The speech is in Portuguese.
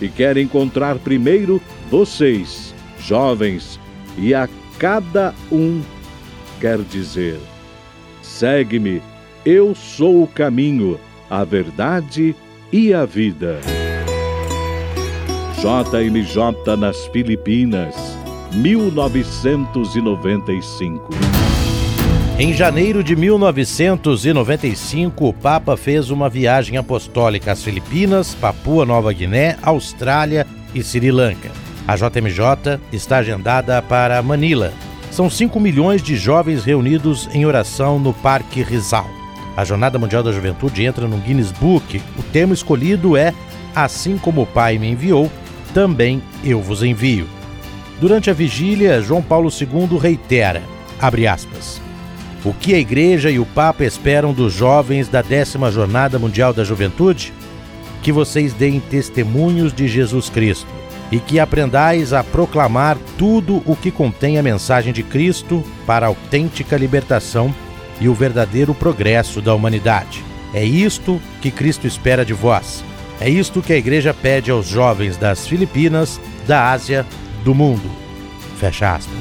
e quer encontrar primeiro vocês, jovens, e a cada um quer dizer: segue-me, eu sou o caminho, a verdade e a vida. JMJ nas Filipinas, 1995. Em janeiro de 1995, o Papa fez uma viagem apostólica às Filipinas, Papua Nova Guiné, Austrália e Sri Lanka. A JMJ está agendada para Manila. São 5 milhões de jovens reunidos em oração no Parque Rizal. A Jornada Mundial da Juventude entra no Guinness Book. O tema escolhido é Assim como o Pai me enviou, também eu vos envio. Durante a vigília, João Paulo II reitera, abre aspas, o que a Igreja e o Papa esperam dos jovens da décima Jornada Mundial da Juventude? Que vocês deem testemunhos de Jesus Cristo e que aprendais a proclamar tudo o que contém a mensagem de Cristo para a autêntica libertação e o verdadeiro progresso da humanidade. É isto que Cristo espera de vós. É isto que a Igreja pede aos jovens das Filipinas, da Ásia, do mundo. Fecha aspas.